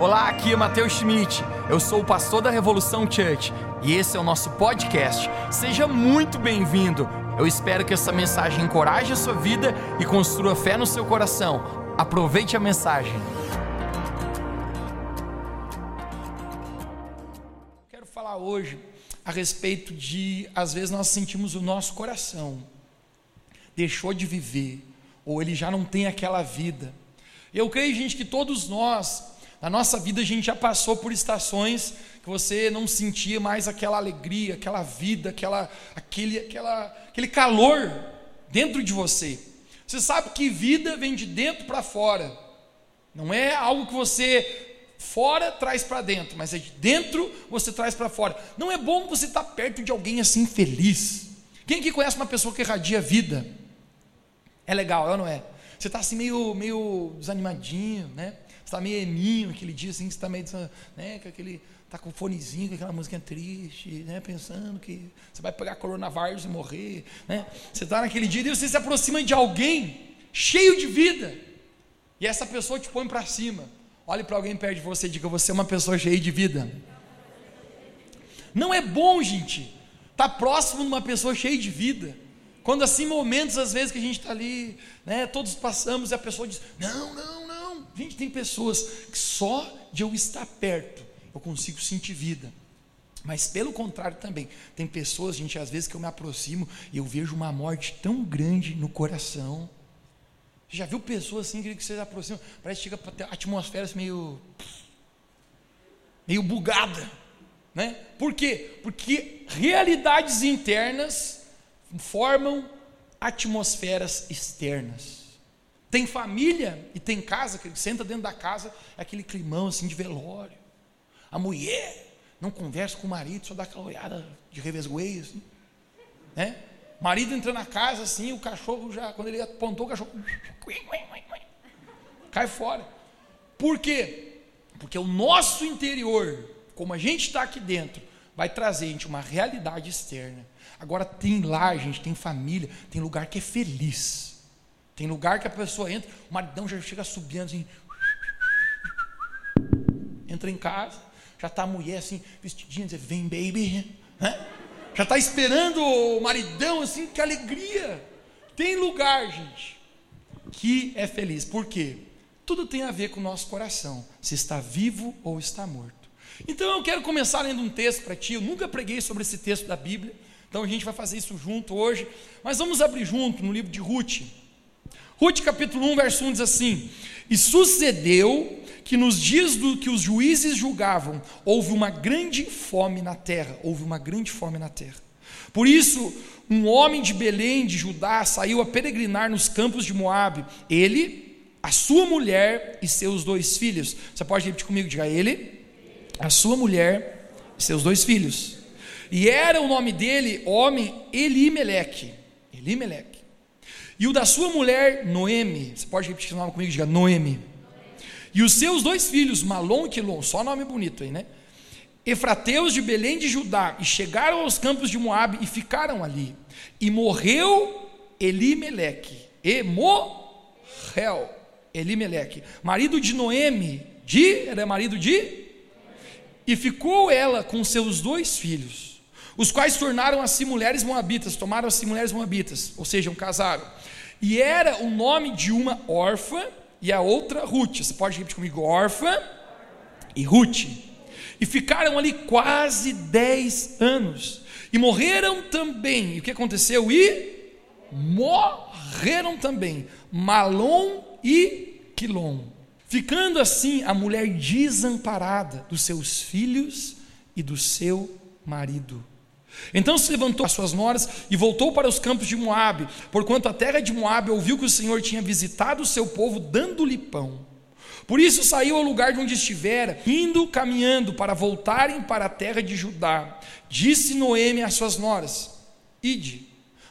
Olá, aqui é Matheus Schmidt. Eu sou o pastor da Revolução Church e esse é o nosso podcast. Seja muito bem-vindo. Eu espero que essa mensagem encoraje a sua vida e construa fé no seu coração. Aproveite a mensagem. Quero falar hoje a respeito de, às vezes, nós sentimos o nosso coração deixou de viver, ou ele já não tem aquela vida. Eu creio, gente, que todos nós na nossa vida a gente já passou por estações que você não sentia mais aquela alegria, aquela vida, aquela, aquele, aquela, aquele calor dentro de você. Você sabe que vida vem de dentro para fora. Não é algo que você fora traz para dentro, mas é de dentro você traz para fora. Não é bom você estar tá perto de alguém assim feliz. Quem que conhece uma pessoa que irradia vida? É legal, é ou não é? Você está assim meio, meio desanimadinho, né? Está meio eminho aquele dia, assim, você está meio, né, com aquele, tá com o fonezinho, com aquela música triste, né, pensando que você vai pegar coronavírus e morrer, né? Você está naquele dia e você se aproxima de alguém cheio de vida, e essa pessoa te põe para cima. Olhe para alguém perto de você e diga: Você é uma pessoa cheia de vida. Não é bom, gente, estar tá próximo de uma pessoa cheia de vida. Quando assim, momentos às vezes que a gente está ali, né, todos passamos e a pessoa diz: Não, não, Gente, tem pessoas que só de eu estar perto eu consigo sentir vida. Mas pelo contrário também, tem pessoas, gente, às vezes que eu me aproximo e eu vejo uma morte tão grande no coração. Já viu pessoas assim que você se aproxima, parece que chega para ter atmosfera assim, meio meio bugada, né? Por quê? Porque realidades internas formam atmosferas externas. Tem família e tem casa, que ele senta dentro da casa, é aquele climão assim de velório. A mulher não conversa com o marido, só dá aquela olhada de revesgueio, assim. Né? O marido entra na casa assim, o cachorro já, quando ele apontou o cachorro, cai fora. Por quê? Porque o nosso interior, como a gente está aqui dentro, vai trazer gente uma realidade externa. Agora tem lar, gente, tem família, tem lugar que é feliz. Tem lugar que a pessoa entra, o maridão já chega subindo assim. Entra em casa, já está a mulher assim, vestidinha, diz, vem baby. Né? Já está esperando o maridão assim, que alegria. Tem lugar, gente, que é feliz. Por quê? Tudo tem a ver com o nosso coração, se está vivo ou está morto. Então eu quero começar lendo um texto para ti. Eu nunca preguei sobre esse texto da Bíblia, então a gente vai fazer isso junto hoje. Mas vamos abrir junto no livro de Ruth. Ruth capítulo 1, verso 1 diz assim: E sucedeu que nos dias do que os juízes julgavam, houve uma grande fome na terra, houve uma grande fome na terra. Por isso, um homem de Belém de Judá saiu a peregrinar nos campos de Moabe, ele, a sua mulher e seus dois filhos. Você pode repetir comigo, diga ele, a sua mulher e seus dois filhos. E era o nome dele, homem Elimeleque. Elimeleque. E o da sua mulher, Noemi. Você pode repetir o nome comigo? Diga Noemi. E os seus dois filhos, Malom e Quilom, só nome bonito aí, né? Efrateus de Belém de Judá, e chegaram aos campos de Moabe e ficaram ali. E morreu Elimeleque, e morreu Elimeleque, marido de Noemi, de, era marido de, e ficou ela com seus dois filhos, os quais tornaram se mulheres moabitas, tomaram se mulheres moabitas, ou seja, casaram. E era o nome de uma órfã e a outra Ruth. Você pode repetir comigo: órfã e Ruth. E ficaram ali quase dez anos. E morreram também. E o que aconteceu? E morreram também Malom e Quilom. Ficando assim a mulher desamparada dos seus filhos e do seu marido. Então se levantou as suas noras e voltou para os campos de Moabe, porquanto a terra de Moabe ouviu que o Senhor tinha visitado o seu povo dando-lhe pão. Por isso saiu ao lugar de onde estivera, indo caminhando para voltarem para a terra de Judá. Disse Noemi às suas noras: Ide,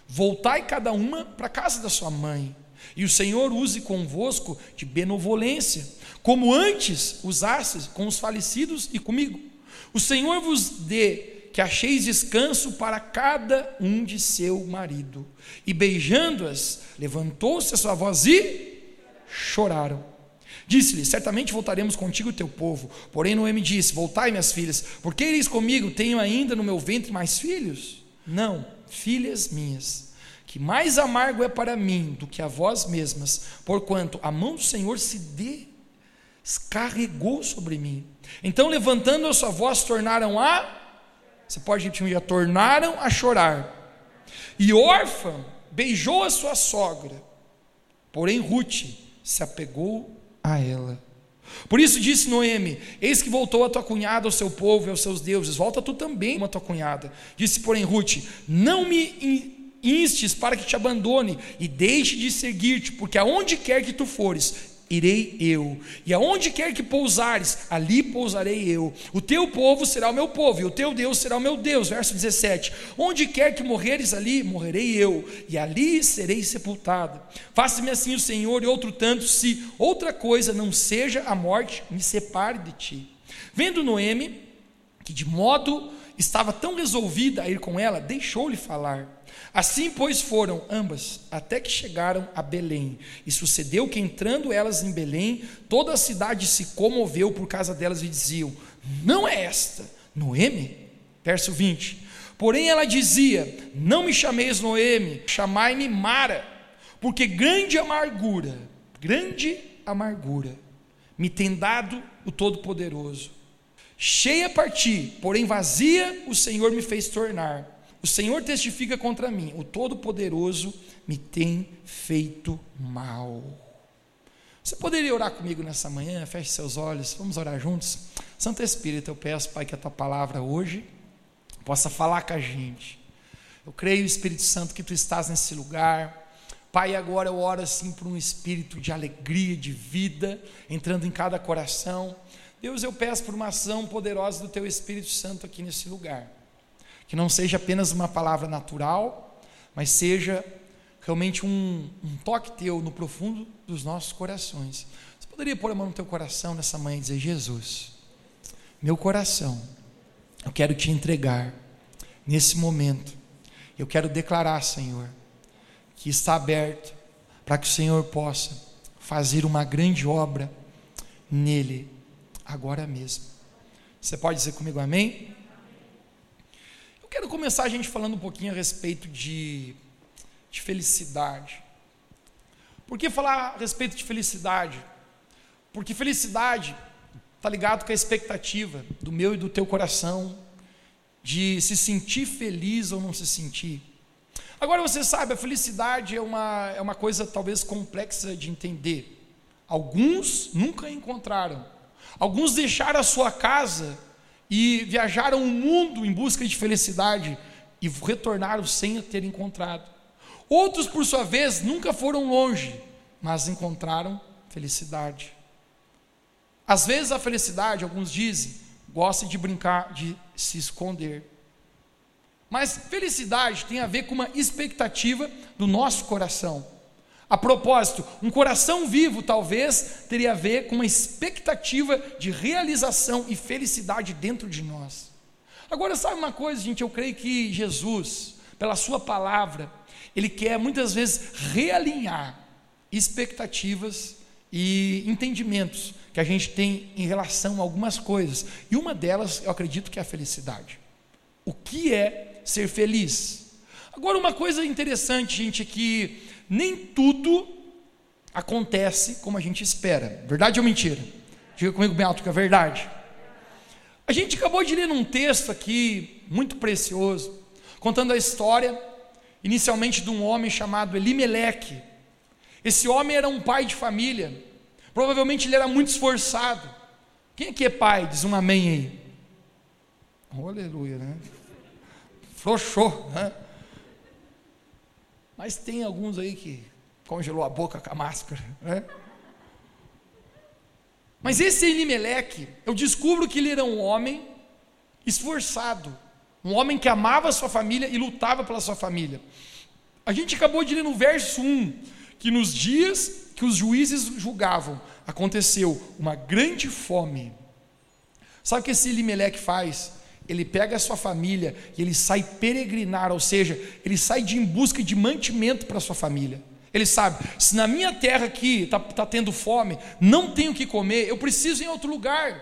voltai cada uma para a casa da sua mãe, e o Senhor use convosco de benevolência, como antes usastes com os falecidos e comigo. O Senhor vos dê que acheis descanso para cada um de seu marido. E beijando-as, levantou-se a sua voz e choraram. Disse-lhe: Certamente voltaremos contigo teu povo. Porém, Noemi disse: Voltai, minhas filhas, porque ireis comigo? Tenho ainda no meu ventre mais filhos? Não, filhas minhas, que mais amargo é para mim do que a vós mesmas, porquanto a mão do Senhor se descarregou sobre mim. Então, levantando a sua voz, tornaram a. Você pode repetir um tornaram a chorar. E órfã beijou a sua sogra, porém Ruth se apegou a ela. Por isso disse Noemi: Eis que voltou a tua cunhada ao seu povo e aos seus deuses, volta tu também, uma tua cunhada. Disse, porém, Ruth: Não me instes para que te abandone e deixe de seguir-te, porque aonde quer que tu fores, irei eu, e aonde quer que pousares, ali pousarei eu. O teu povo será o meu povo, e o teu Deus será o meu Deus. Verso 17: Onde quer que morreres, ali morrerei eu, e ali serei sepultada. Faça-me assim o Senhor, e outro tanto, se outra coisa não seja a morte, me separe de ti. Vendo Noemi, que de modo estava tão resolvida a ir com ela, deixou-lhe falar. Assim, pois, foram ambas, até que chegaram a Belém. E sucedeu que, entrando elas em Belém, toda a cidade se comoveu por causa delas e diziam: Não é esta Noemi? Verso 20. Porém, ela dizia: Não me chameis Noemi, chamai-me Mara, porque grande amargura, grande amargura, me tem dado o Todo-Poderoso. Cheia parti, porém vazia, o Senhor me fez tornar o Senhor testifica contra mim, o Todo-Poderoso me tem feito mal. Você poderia orar comigo nessa manhã? Feche seus olhos, vamos orar juntos. Santo Espírito, eu peço, Pai, que a tua palavra hoje possa falar com a gente. Eu creio, Espírito Santo, que tu estás nesse lugar. Pai, agora eu oro assim por um espírito de alegria, de vida, entrando em cada coração. Deus, eu peço por uma ação poderosa do teu Espírito Santo aqui nesse lugar que não seja apenas uma palavra natural, mas seja realmente um, um, toque teu no profundo dos nossos corações. Você poderia pôr a mão no teu coração nessa manhã e dizer: Jesus, meu coração, eu quero te entregar nesse momento. Eu quero declarar, Senhor, que está aberto para que o Senhor possa fazer uma grande obra nele agora mesmo. Você pode dizer comigo amém? Eu quero começar a gente falando um pouquinho a respeito de, de felicidade. Por que falar a respeito de felicidade? Porque felicidade está ligado com a expectativa do meu e do teu coração de se sentir feliz ou não se sentir. Agora você sabe, a felicidade é uma, é uma coisa talvez complexa de entender. Alguns nunca encontraram. Alguns deixaram a sua casa e viajaram o mundo em busca de felicidade e retornaram sem a ter encontrado. Outros, por sua vez, nunca foram longe, mas encontraram felicidade. Às vezes a felicidade, alguns dizem, gosta de brincar, de se esconder. Mas felicidade tem a ver com uma expectativa do nosso coração. A propósito, um coração vivo talvez teria a ver com uma expectativa de realização e felicidade dentro de nós. Agora, sabe uma coisa, gente? Eu creio que Jesus, pela Sua palavra, Ele quer muitas vezes realinhar expectativas e entendimentos que a gente tem em relação a algumas coisas. E uma delas, eu acredito que é a felicidade. O que é ser feliz? Agora, uma coisa interessante, gente, é que nem tudo acontece como a gente espera. Verdade ou mentira? Diga comigo bem alto que é verdade. A gente acabou de ler um texto aqui muito precioso, contando a história inicialmente de um homem chamado Elimeleque. Esse homem era um pai de família. Provavelmente ele era muito esforçado. Quem aqui é pai? Diz um amém aí. Aleluia, né? Frouxou, né? Mas tem alguns aí que congelou a boca com a máscara. Né? Mas esse Elimeleque, eu descubro que ele era um homem esforçado, um homem que amava a sua família e lutava pela sua família. A gente acabou de ler no verso 1 que nos dias que os juízes julgavam, aconteceu uma grande fome. Sabe o que esse Elimeleque faz? Ele pega a sua família e ele sai peregrinar, ou seja, ele sai de em busca de mantimento para a sua família. Ele sabe, se na minha terra aqui está tá tendo fome, não tenho o que comer, eu preciso ir em outro lugar.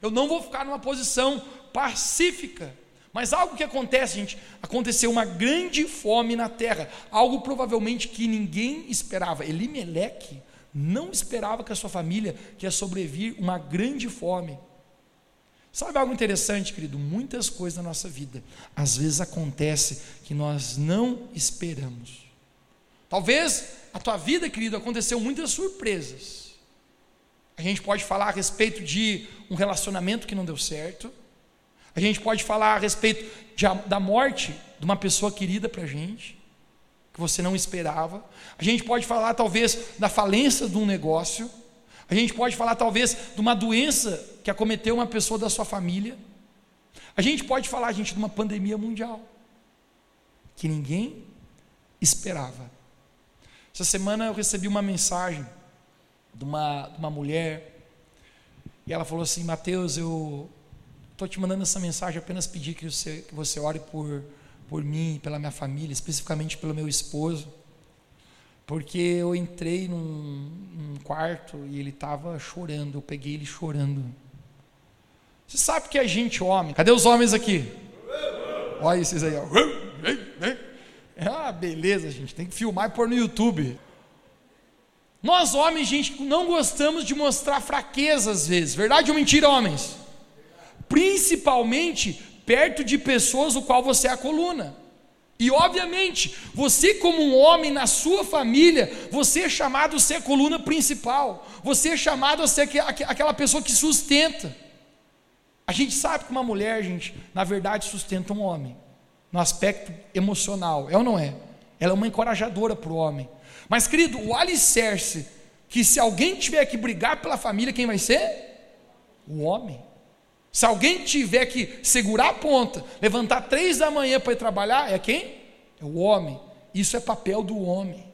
Eu não vou ficar numa posição pacífica. Mas algo que acontece, gente, aconteceu uma grande fome na terra, algo provavelmente que ninguém esperava. Elimeleque não esperava que a sua família ia sobreviver uma grande fome. Sabe algo interessante, querido? Muitas coisas na nossa vida, às vezes acontece que nós não esperamos. Talvez a tua vida, querido, aconteceu muitas surpresas. A gente pode falar a respeito de um relacionamento que não deu certo. A gente pode falar a respeito de, da morte de uma pessoa querida para a gente, que você não esperava. A gente pode falar, talvez, da falência de um negócio. A gente pode falar, talvez, de uma doença que acometeu uma pessoa da sua família. A gente pode falar, gente, de uma pandemia mundial que ninguém esperava. Essa semana eu recebi uma mensagem de uma, de uma mulher e ela falou assim: Mateus, eu estou te mandando essa mensagem apenas pedir que você, que você ore por, por mim, pela minha família, especificamente pelo meu esposo, porque eu entrei num, num quarto e ele estava chorando, eu peguei ele chorando. Você sabe que a gente, homem, cadê os homens aqui? Olha esses aí, ó. Ah, beleza, gente, tem que filmar e pôr no YouTube. Nós, homens, gente, não gostamos de mostrar fraqueza às vezes, verdade ou mentira, homens? Principalmente perto de pessoas o qual você é a coluna. E obviamente, você como um homem na sua família, você é chamado a ser a coluna principal. Você é chamado a ser aquela pessoa que sustenta. A gente sabe que uma mulher, gente, na verdade sustenta um homem no aspecto emocional, é ou não é? Ela é uma encorajadora para o homem. Mas, querido, o alicerce, que se alguém tiver que brigar pela família, quem vai ser? O homem. Se alguém tiver que segurar a ponta, levantar três da manhã para ir trabalhar, é quem? É o homem. Isso é papel do homem.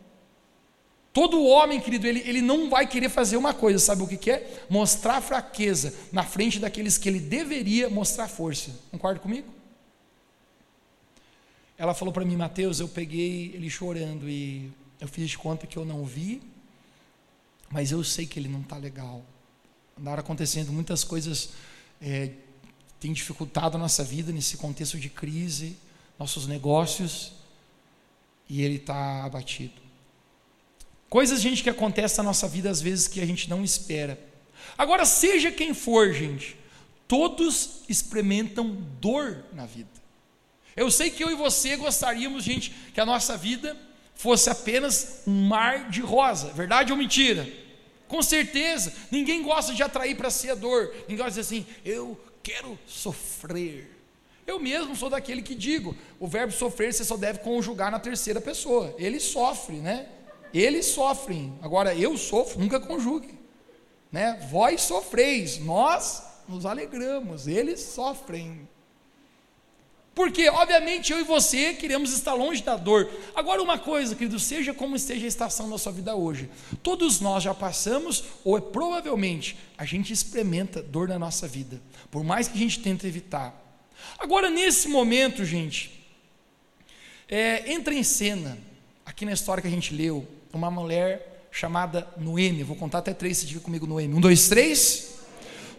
Todo homem, querido, ele, ele não vai querer fazer uma coisa, sabe o que, que é? Mostrar fraqueza na frente daqueles que ele deveria mostrar força. Concorda comigo? Ela falou para mim, Mateus, eu peguei ele chorando e eu fiz de conta que eu não vi, mas eu sei que ele não está legal. Andaram acontecendo muitas coisas, é, tem dificultado a nossa vida nesse contexto de crise, nossos negócios, e ele está abatido. Coisas, gente, que acontecem na nossa vida às vezes que a gente não espera. Agora, seja quem for, gente, todos experimentam dor na vida. Eu sei que eu e você gostaríamos, gente, que a nossa vida fosse apenas um mar de rosa, verdade ou mentira? Com certeza, ninguém gosta de atrair para si a dor, ninguém gosta de dizer assim, eu quero sofrer. Eu mesmo sou daquele que digo, o verbo sofrer você só deve conjugar na terceira pessoa. Ele sofre, né? Eles sofrem. Agora eu sofro, nunca conjugue. Né? Vós sofreis, nós nos alegramos, eles sofrem. Porque, obviamente, eu e você queremos estar longe da dor. Agora, uma coisa, querido, seja como esteja a estação da sua vida hoje, todos nós já passamos, ou é, provavelmente a gente experimenta dor na nossa vida, por mais que a gente tente evitar. Agora, nesse momento, gente, é, entra em cena, aqui na história que a gente leu, uma mulher chamada Noemi. Vou contar até três, se diga comigo, Noemi. Um, dois, três.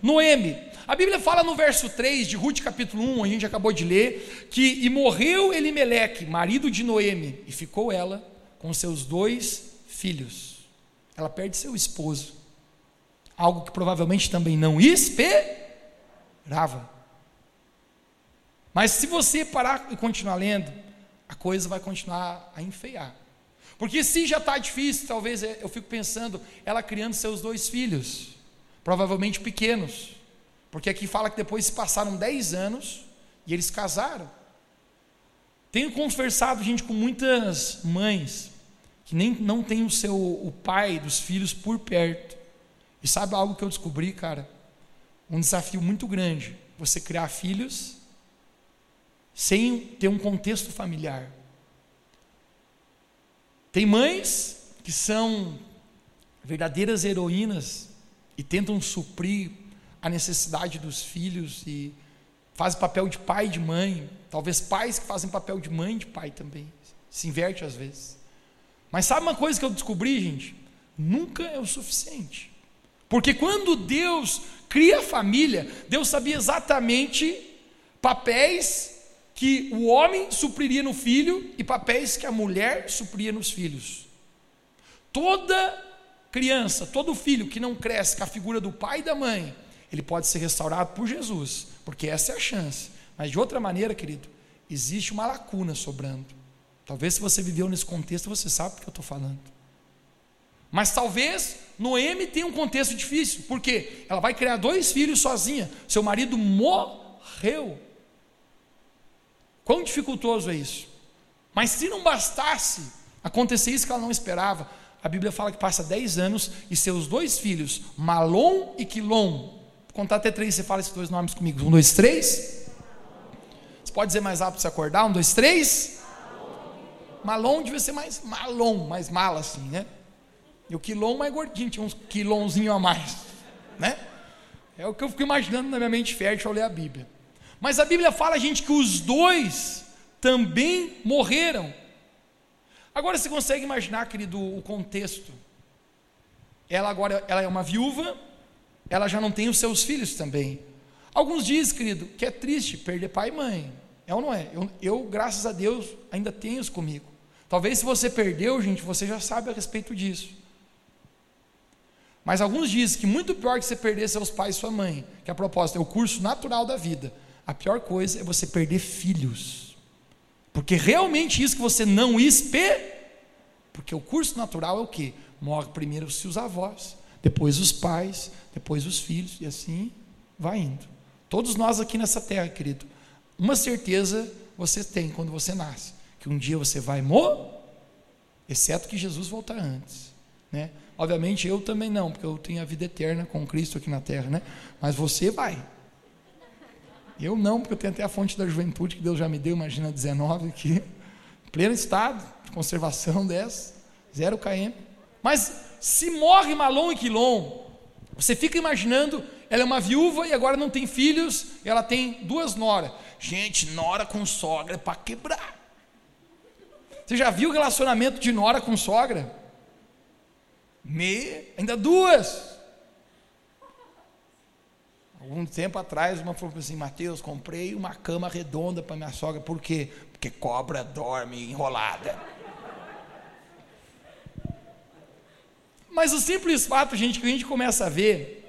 Noemi, a Bíblia fala no verso 3 de Ruth capítulo 1, a gente acabou de ler, que e morreu Elimeleque, marido de Noemi, e ficou ela com seus dois filhos. Ela perde seu esposo. Algo que provavelmente também não esperava. Mas se você parar e continuar lendo, a coisa vai continuar a enfeiar. Porque se já está difícil, talvez é, eu fico pensando, ela criando seus dois filhos, provavelmente pequenos. Porque aqui fala que depois se passaram 10 anos e eles casaram. Tenho conversado, gente, com muitas mães que nem não tem o seu o pai dos filhos por perto. E sabe algo que eu descobri, cara? Um desafio muito grande, você criar filhos sem ter um contexto familiar. Tem mães que são verdadeiras heroínas e tentam suprir a necessidade dos filhos e fazem papel de pai e de mãe, talvez pais que fazem papel de mãe e de pai também, se inverte às vezes. Mas sabe uma coisa que eu descobri, gente? Nunca é o suficiente. Porque quando Deus cria a família, Deus sabia exatamente papéis que o homem supriria no filho e papéis que a mulher supria nos filhos. Toda criança, todo filho que não cresce com a figura do pai e da mãe, ele pode ser restaurado por Jesus, porque essa é a chance. Mas de outra maneira, querido, existe uma lacuna sobrando. Talvez se você viveu nesse contexto, você sabe do que eu estou falando. Mas talvez Noemi tenha um contexto difícil, porque ela vai criar dois filhos sozinha. Seu marido morreu. Quão dificultoso é isso? Mas se não bastasse acontecer isso que ela não esperava, a Bíblia fala que passa 10 anos e seus dois filhos, Malom e Quilom, contar até três, você fala esses dois nomes comigo. Um, dois, três. Você pode dizer mais rápido você acordar? Um, dois, três. Malom devia ser mais malom, mais mala assim, né? E o quilom mais gordinho, tinha uns quilomzinho a mais, né? É o que eu fico imaginando na minha mente fértil ao ler a Bíblia. Mas a Bíblia fala, gente, que os dois também morreram. Agora você consegue imaginar, querido, o contexto? Ela agora ela é uma viúva, ela já não tem os seus filhos também. Alguns dizem, querido, que é triste perder pai e mãe. É ou não é? Eu, eu graças a Deus, ainda tenho-os comigo. Talvez se você perdeu, gente, você já sabe a respeito disso. Mas alguns dizem que muito pior que você perder seus pais e sua mãe, que a proposta é o curso natural da vida. A pior coisa é você perder filhos. Porque realmente isso que você não espera. Porque o curso natural é o que? Morre primeiro os seus avós, depois os pais, depois os filhos, e assim vai indo. Todos nós aqui nessa terra, querido, uma certeza você tem quando você nasce: que um dia você vai morrer, exceto que Jesus voltar antes. Né? Obviamente eu também não, porque eu tenho a vida eterna com Cristo aqui na terra, né? Mas você vai. Eu não, porque eu tenho até a fonte da juventude que Deus já me deu, imagina 19 aqui, pleno estado de conservação dessa, zero km. Mas se morre Malom e Quilom, você fica imaginando, ela é uma viúva e agora não tem filhos, ela tem duas noras. Gente, nora com sogra é para quebrar. Você já viu o relacionamento de nora com sogra? Me, ainda duas. Algum tempo atrás, uma falou assim: Mateus, comprei uma cama redonda para minha sogra. Por quê? Porque cobra dorme enrolada. Mas o simples fato, gente, que a gente começa a ver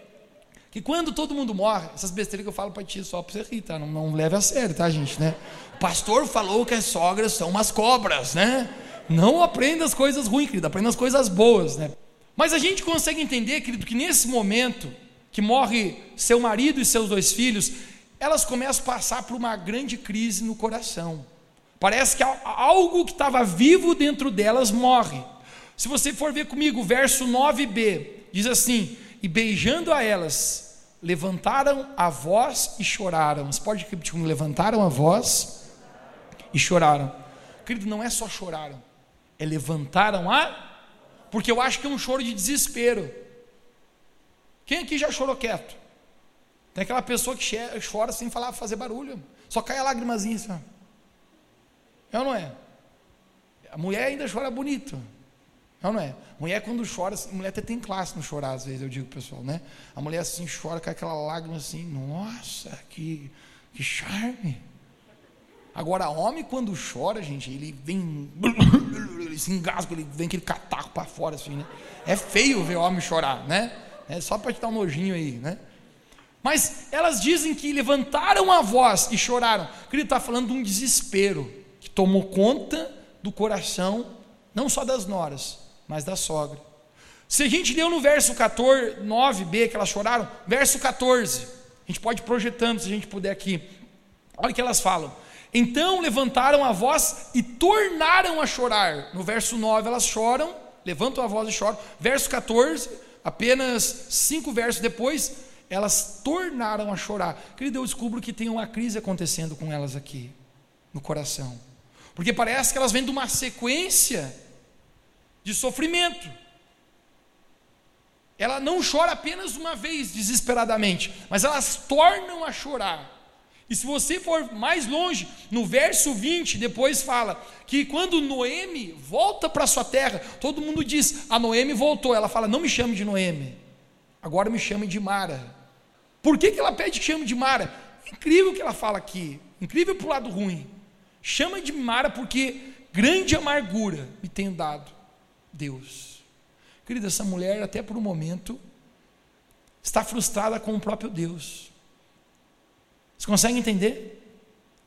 que quando todo mundo morre, essas besteiras que eu falo para ti só para você rir, tá? Não, não leve a sério, tá, gente, né? O pastor falou que as sogras são umas cobras, né? Não aprenda as coisas ruins, querido, aprenda as coisas boas, né? Mas a gente consegue entender, querido, que nesse momento que morre seu marido e seus dois filhos, elas começam a passar por uma grande crise no coração. Parece que algo que estava vivo dentro delas morre. Se você for ver comigo, verso 9b diz assim: E beijando a elas, levantaram a voz e choraram. Você pode repetir comigo? Levantaram a voz e choraram. Querido, não é só choraram, é levantaram a. Porque eu acho que é um choro de desespero. Quem aqui já chorou quieto? Tem aquela pessoa que chora sem falar, fazer barulho. Só cai a lágrimazinha assim. É ou não é? A mulher ainda chora bonito. É ou não é? Mulher quando chora, assim, mulher até tem classe no chorar, às vezes, eu digo pessoal, né? A mulher assim chora, cai aquela lágrima assim, nossa, que, que charme. Agora, homem quando chora, gente, ele vem, ele se engasga, ele vem aquele cataco para fora assim, né? É feio ver homem chorar, né? É só para te dar um nojinho aí, né? Mas elas dizem que levantaram a voz e choraram. Querido, está falando de um desespero que tomou conta do coração, não só das noras, mas da sogra. Se a gente leu no verso 14, 9b, que elas choraram, verso 14, a gente pode ir projetando se a gente puder aqui. Olha o que elas falam. Então levantaram a voz e tornaram a chorar. No verso 9 elas choram, levantam a voz e choram. Verso 14, apenas cinco versos depois, elas tornaram a chorar. Querido, eu descubro que tem uma crise acontecendo com elas aqui, no coração. Porque parece que elas vêm de uma sequência de sofrimento. Ela não chora apenas uma vez desesperadamente, mas elas tornam a chorar. E se você for mais longe, no verso 20, depois fala que quando Noemi volta para sua terra, todo mundo diz: a Noemi voltou. Ela fala: não me chame de Noemi, agora me chame de Mara. Por que, que ela pede que chame de Mara? Incrível o que ela fala aqui, incrível para o lado ruim. Chama de Mara porque grande amargura me tem dado Deus. Querida, essa mulher, até por um momento, está frustrada com o próprio Deus. Você consegue entender?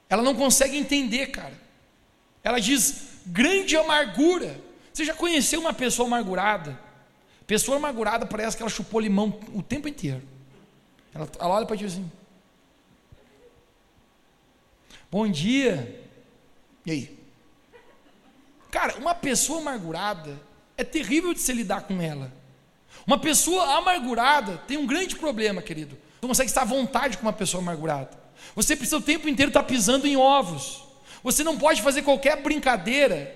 Ela não consegue entender, cara. Ela diz grande amargura. Você já conheceu uma pessoa amargurada? Pessoa amargurada parece que ela chupou limão o tempo inteiro. Ela, ela olha para ti assim. Bom dia. E aí? Cara, uma pessoa amargurada é terrível de se lidar com ela. Uma pessoa amargurada tem um grande problema, querido. Você não consegue estar à vontade com uma pessoa amargurada. Você precisa o tempo inteiro estar pisando em ovos. Você não pode fazer qualquer brincadeira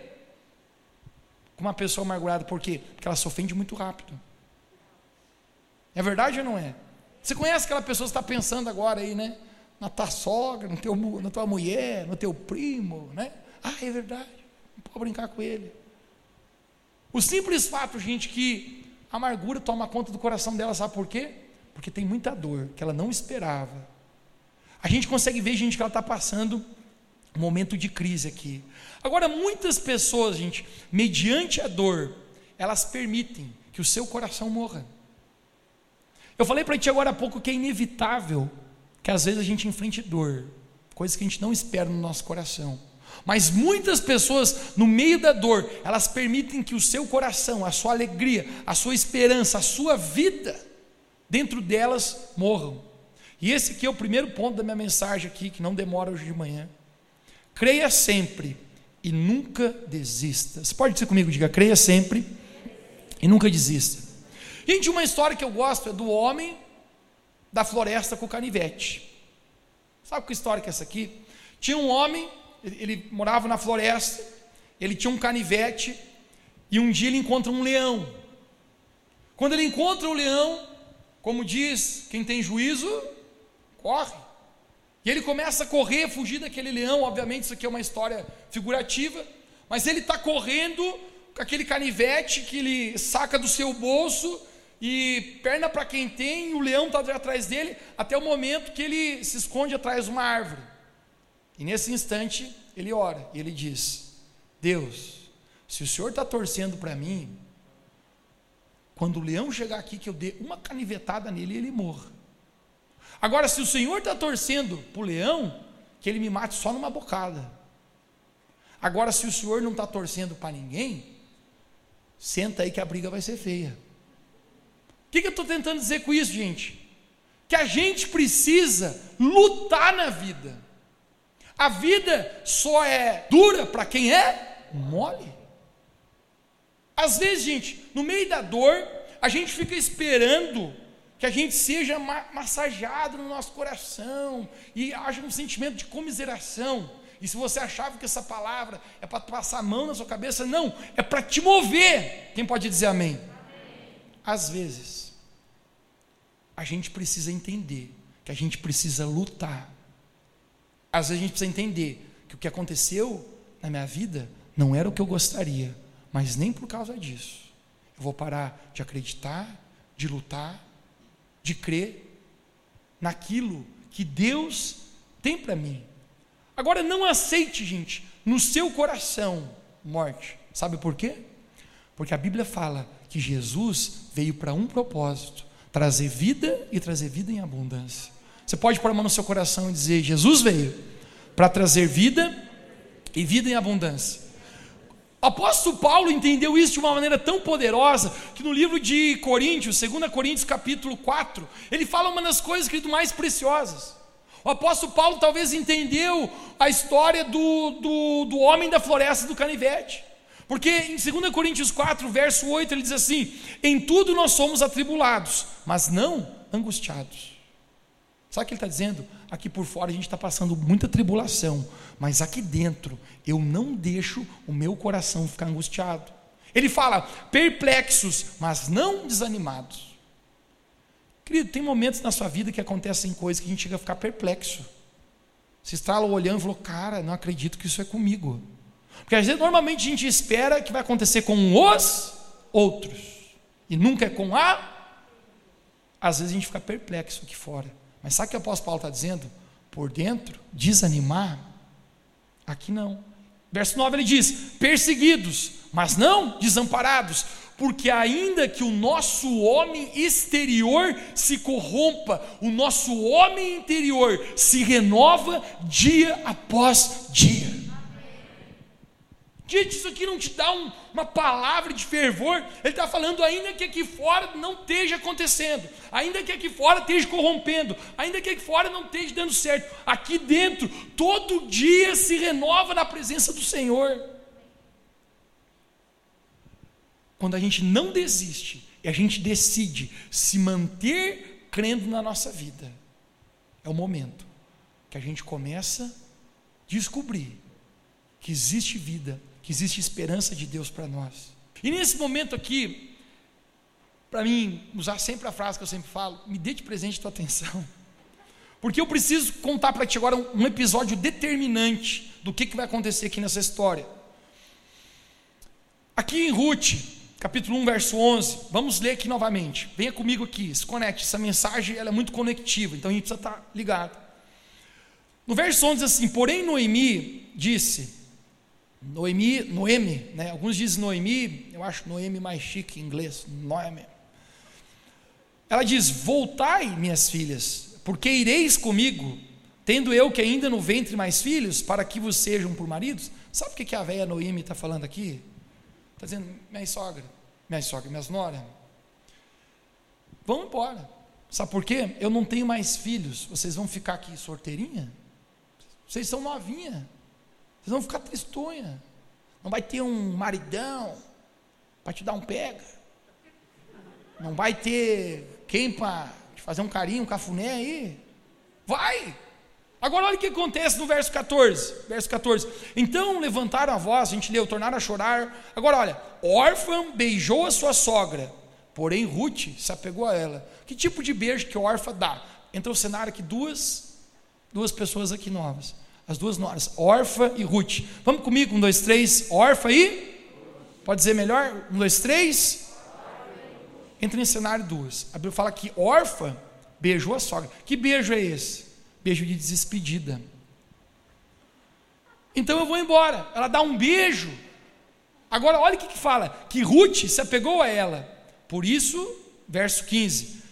com uma pessoa amargurada, por quê? Porque ela se ofende muito rápido. É verdade ou não é? Você conhece aquela pessoa que está pensando agora aí, né? Na tua sogra, no teu, na tua mulher, no teu primo, né? Ah, é verdade. Não pode brincar com ele. O simples fato, gente, que a amargura toma conta do coração dela, sabe por quê? Porque tem muita dor que ela não esperava a gente consegue ver, gente, que ela está passando um momento de crise aqui. Agora, muitas pessoas, gente, mediante a dor, elas permitem que o seu coração morra. Eu falei para ti agora há pouco que é inevitável que às vezes a gente enfrente dor, coisas que a gente não espera no nosso coração. Mas muitas pessoas, no meio da dor, elas permitem que o seu coração, a sua alegria, a sua esperança, a sua vida, dentro delas morram. E esse aqui é o primeiro ponto da minha mensagem aqui, que não demora hoje de manhã. Creia sempre e nunca desista. Você pode dizer comigo, diga, creia sempre e nunca desista. Gente, uma história que eu gosto é do homem da floresta com o canivete. Sabe que história que é essa aqui? Tinha um homem, ele, ele morava na floresta, ele tinha um canivete, e um dia ele encontra um leão. Quando ele encontra o leão, como diz quem tem juízo, corre. E ele começa a correr, fugir daquele leão. Obviamente, isso aqui é uma história figurativa, mas ele está correndo com aquele canivete que ele saca do seu bolso e perna para quem tem, e o leão está atrás dele, até o momento que ele se esconde atrás de uma árvore. E nesse instante, ele ora e ele diz: Deus, se o Senhor está torcendo para mim, quando o leão chegar aqui, que eu dê uma canivetada nele e ele morra. Agora, se o Senhor está torcendo para o leão, que ele me mate só numa bocada. Agora, se o Senhor não está torcendo para ninguém, senta aí que a briga vai ser feia. O que, que eu estou tentando dizer com isso, gente? Que a gente precisa lutar na vida. A vida só é dura para quem é mole. Às vezes, gente, no meio da dor, a gente fica esperando que a gente seja ma massageado no nosso coração e haja um sentimento de comiseração. E se você achava que essa palavra é para passar a mão na sua cabeça, não, é para te mover. Quem pode dizer amém? amém? Às vezes, a gente precisa entender que a gente precisa lutar. Às vezes a gente precisa entender que o que aconteceu na minha vida não era o que eu gostaria, mas nem por causa disso. Eu vou parar de acreditar, de lutar de crer naquilo que Deus tem para mim. Agora não aceite, gente, no seu coração morte. Sabe por quê? Porque a Bíblia fala que Jesus veio para um propósito: trazer vida e trazer vida em abundância. Você pode pôr a mão no seu coração e dizer: Jesus veio para trazer vida e vida em abundância. O apóstolo Paulo entendeu isso de uma maneira tão poderosa que no livro de Coríntios, 2 Coríntios capítulo 4, ele fala uma das coisas, querido, mais preciosas. O apóstolo Paulo talvez entendeu a história do, do, do homem da floresta do canivete. Porque em 2 Coríntios 4, verso 8, ele diz assim: Em tudo nós somos atribulados, mas não angustiados. Sabe o que ele está dizendo? Aqui por fora a gente está passando muita tribulação, mas aqui dentro eu não deixo o meu coração ficar angustiado. Ele fala, perplexos, mas não desanimados. Querido, tem momentos na sua vida que acontecem coisas que a gente chega a ficar perplexo. se estrala olhando e falou: Cara, não acredito que isso é comigo. Porque às vezes, normalmente a gente espera que vai acontecer com os outros, e nunca é com a. Às vezes a gente fica perplexo aqui fora. Mas sabe o que o apóstolo Paulo está dizendo? Por dentro, desanimar, aqui não. Verso 9 ele diz: perseguidos, mas não desamparados, porque ainda que o nosso homem exterior se corrompa, o nosso homem interior se renova dia após dia. Gente, isso aqui não te dá um, uma palavra de fervor. Ele está falando, ainda que aqui fora não esteja acontecendo, ainda que aqui fora esteja corrompendo, ainda que aqui fora não esteja dando certo, aqui dentro, todo dia se renova na presença do Senhor. Quando a gente não desiste e a gente decide se manter crendo na nossa vida, é o momento que a gente começa a descobrir que existe vida que existe esperança de Deus para nós. E nesse momento aqui, para mim, usar sempre a frase que eu sempre falo, me dê de presente tua atenção. Porque eu preciso contar para ti agora um, episódio determinante do que, que vai acontecer aqui nessa história. Aqui em Ruth, capítulo 1, verso 11, vamos ler aqui novamente. Venha comigo aqui, se conecte. Essa mensagem ela é muito conectiva, então a gente precisa estar tá ligado. No verso 11 diz assim: Porém, Noemi disse: Noemi, Noemi, né? alguns dizem Noemi, eu acho Noemi mais chique em inglês, Noemi. Ela diz: Voltai, minhas filhas, porque ireis comigo, tendo eu que ainda no ventre mais filhos, para que vos sejam por maridos. Sabe o que a velha Noemi está falando aqui? Está dizendo: Minha sogra, minha sogra, minhas nora, vão embora. Sabe por quê? Eu não tenho mais filhos, vocês vão ficar aqui sorteirinha? Vocês são novinha. Vocês vão ficar tristonha. Não vai ter um maridão para te dar um pega. Não vai ter quem para te fazer um carinho, um cafuné aí. Vai! Agora olha o que acontece no verso 14. Verso 14. Então levantaram a voz, a gente leu, tornaram a chorar. Agora olha, órfã beijou a sua sogra, porém Ruth se apegou a ela. Que tipo de beijo que órfã dá? Entra o cenário aqui duas, duas pessoas aqui novas. As duas noras, Orfa e Ruth. Vamos comigo, um, dois, três. Orfa e? Pode dizer melhor? Um, dois, três. Entra em cenário duas. A Bíblia fala que Orfa beijou a sogra. Que beijo é esse? Beijo de despedida. Então eu vou embora. Ela dá um beijo. Agora olha o que, que fala: que Ruth se apegou a ela. Por isso, verso 15.